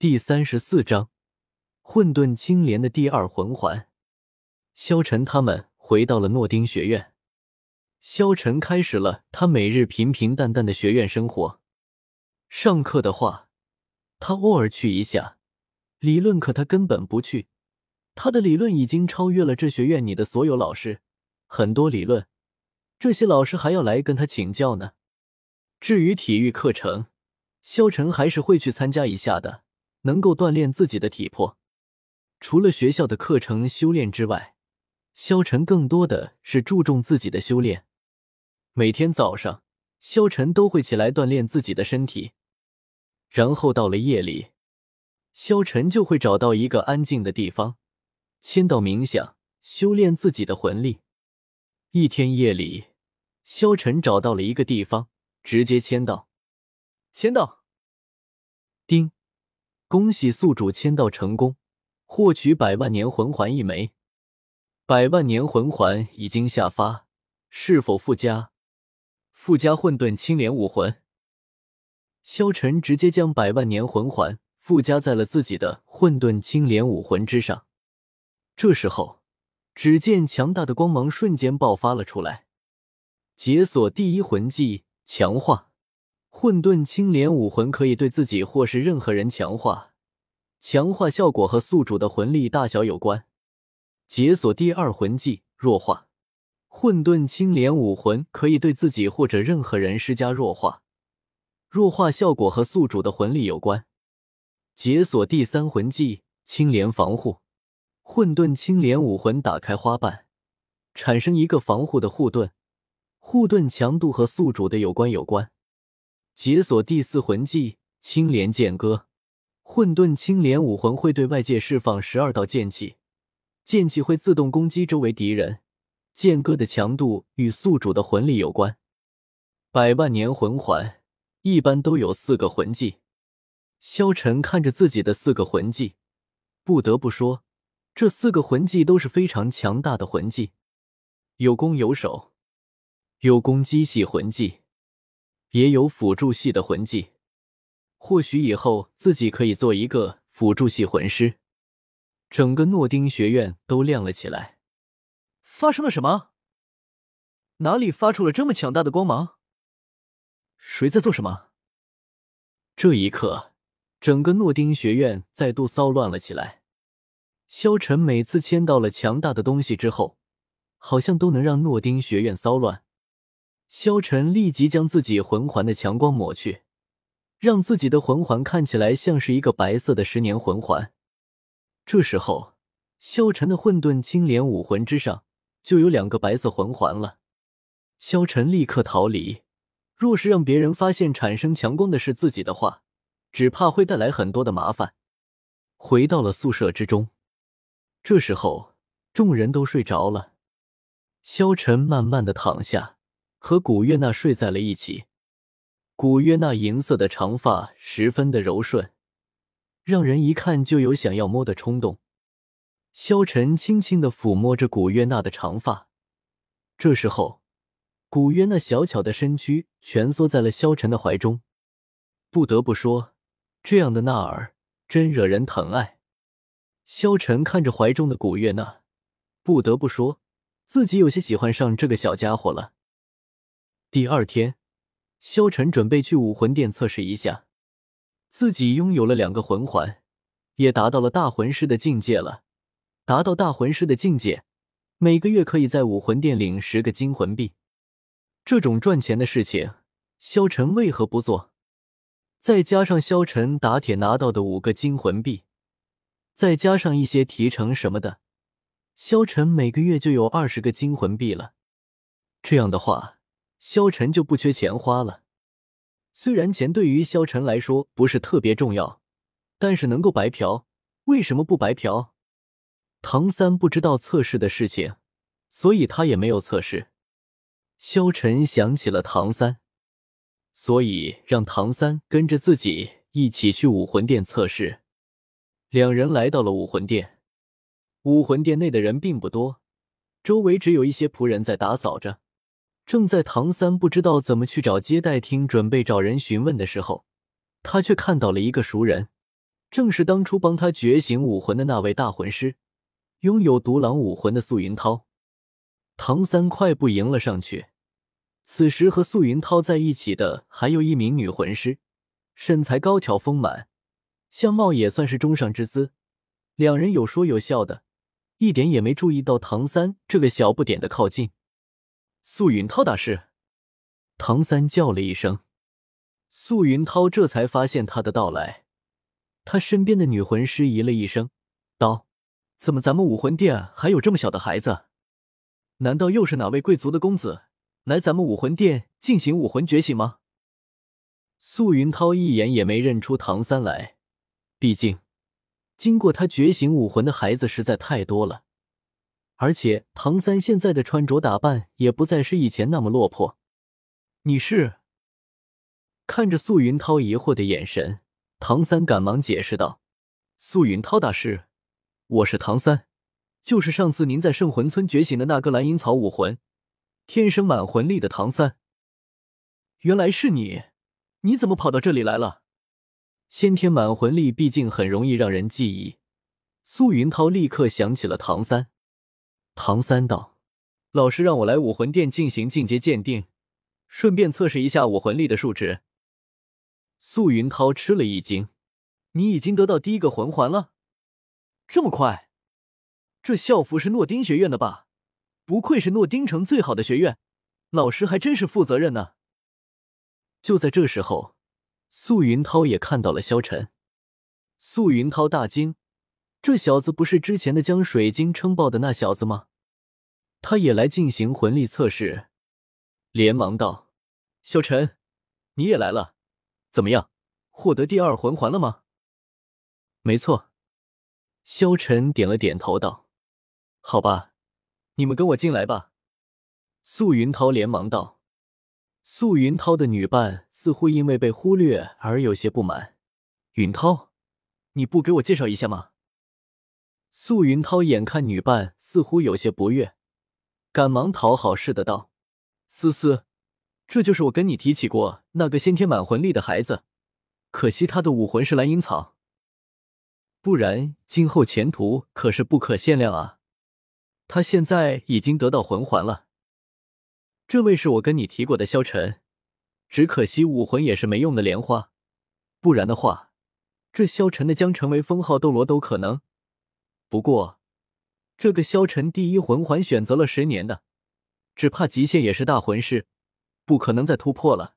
第三十四章，混沌青莲的第二魂环。萧晨他们回到了诺丁学院，萧晨开始了他每日平平淡淡的学院生活。上课的话，他偶尔去一下；理论课他根本不去。他的理论已经超越了这学院里的所有老师，很多理论，这些老师还要来跟他请教呢。至于体育课程，萧晨还是会去参加一下的。能够锻炼自己的体魄。除了学校的课程修炼之外，萧晨更多的是注重自己的修炼。每天早上，萧晨都会起来锻炼自己的身体，然后到了夜里，萧晨就会找到一个安静的地方，签到冥想，修炼自己的魂力。一天夜里，萧晨找到了一个地方，直接签到，签到，叮。恭喜宿主签到成功，获取百万年魂环一枚。百万年魂环已经下发，是否附加？附加混沌青莲武魂。萧晨直接将百万年魂环附加在了自己的混沌青莲武魂之上。这时候，只见强大的光芒瞬间爆发了出来。解锁第一魂技，强化。混沌青莲武魂可以对自己或是任何人强化，强化效果和宿主的魂力大小有关。解锁第二魂技弱化，混沌青莲武魂可以对自己或者任何人施加弱化，弱化效果和宿主的魂力有关。解锁第三魂技青莲防护，混沌青莲武魂打开花瓣，产生一个防护的护盾，护盾强度和宿主的有关有关。解锁第四魂技青莲剑歌，混沌青莲武魂会对外界释放十二道剑气，剑气会自动攻击周围敌人。剑歌的强度与宿主的魂力有关。百万年魂环一般都有四个魂技，萧晨看着自己的四个魂技，不得不说，这四个魂技都是非常强大的魂技，有攻有守，有攻击系魂技。也有辅助系的魂技，或许以后自己可以做一个辅助系魂师。整个诺丁学院都亮了起来。发生了什么？哪里发出了这么强大的光芒？谁在做什么？这一刻，整个诺丁学院再度骚乱了起来。萧晨每次签到了强大的东西之后，好像都能让诺丁学院骚乱。萧晨立即将自己魂环的强光抹去，让自己的魂环看起来像是一个白色的十年魂环。这时候，萧晨的混沌青莲武魂之上就有两个白色魂环了。萧晨立刻逃离，若是让别人发现产生强光的是自己的话，只怕会带来很多的麻烦。回到了宿舍之中，这时候众人都睡着了，萧晨慢慢的躺下。和古月娜睡在了一起，古月娜银色的长发十分的柔顺，让人一看就有想要摸的冲动。萧晨轻轻的抚摸着古月娜的长发，这时候，古月娜小巧的身躯蜷缩在了萧晨的怀中。不得不说，这样的娜儿真惹人疼爱。萧晨看着怀中的古月娜，不得不说自己有些喜欢上这个小家伙了。第二天，萧晨准备去武魂殿测试一下，自己拥有了两个魂环，也达到了大魂师的境界了。达到大魂师的境界，每个月可以在武魂殿领十个金魂币。这种赚钱的事情，萧晨为何不做？再加上萧晨打铁拿到的五个金魂币，再加上一些提成什么的，萧晨每个月就有二十个金魂币了。这样的话。萧晨就不缺钱花了，虽然钱对于萧晨来说不是特别重要，但是能够白嫖，为什么不白嫖？唐三不知道测试的事情，所以他也没有测试。萧晨想起了唐三，所以让唐三跟着自己一起去武魂殿测试。两人来到了武魂殿，武魂殿内的人并不多，周围只有一些仆人在打扫着。正在唐三不知道怎么去找接待厅，准备找人询问的时候，他却看到了一个熟人。正是当初帮他觉醒武魂的那位大魂师，拥有独狼武魂的素云涛。唐三快步迎了上去。此时和素云涛在一起的还有一名女魂师，身材高挑丰满，相貌也算是中上之姿。两人有说有笑的，一点也没注意到唐三这个小不点的靠近。素云涛大师，唐三叫了一声，素云涛这才发现他的到来。他身边的女魂师咦了一声，道：“怎么咱们武魂殿还有这么小的孩子？难道又是哪位贵族的公子来咱们武魂殿进行武魂觉醒吗？”素云涛一眼也没认出唐三来，毕竟经过他觉醒武魂的孩子实在太多了。而且唐三现在的穿着打扮也不再是以前那么落魄。你是？看着素云涛疑惑的眼神，唐三赶忙解释道：“素云涛大师，我是唐三，就是上次您在圣魂村觉醒的那个蓝银草武魂，天生满魂力的唐三。原来是你，你怎么跑到这里来了？先天满魂力毕竟很容易让人记忆。”素云涛立刻想起了唐三。唐三道：“老师让我来武魂殿进行进阶鉴定，顺便测试一下武魂力的数值。”素云涛吃了一惊：“你已经得到第一个魂环了？这么快？这校服是诺丁学院的吧？不愧是诺丁城最好的学院，老师还真是负责任呢。”就在这时候，素云涛也看到了萧晨。素云涛大惊：“这小子不是之前的将水晶撑爆的那小子吗？”他也来进行魂力测试，连忙道：“萧晨，你也来了，怎么样，获得第二魂环了吗？”“没错。”萧晨点了点头道：“好吧，你们跟我进来吧。”素云涛连忙道。素云涛的女伴似乎因为被忽略而有些不满：“云涛，你不给我介绍一下吗？”素云涛眼看女伴似乎有些不悦。赶忙讨好似的道：“思思，这就是我跟你提起过那个先天满魂力的孩子，可惜他的武魂是蓝银草，不然今后前途可是不可限量啊！他现在已经得到魂环了。这位是我跟你提过的萧晨，只可惜武魂也是没用的莲花，不然的话，这萧晨的将成为封号斗罗都可能。不过……”这个萧晨第一魂环选择了十年的，只怕极限也是大魂师，不可能再突破了。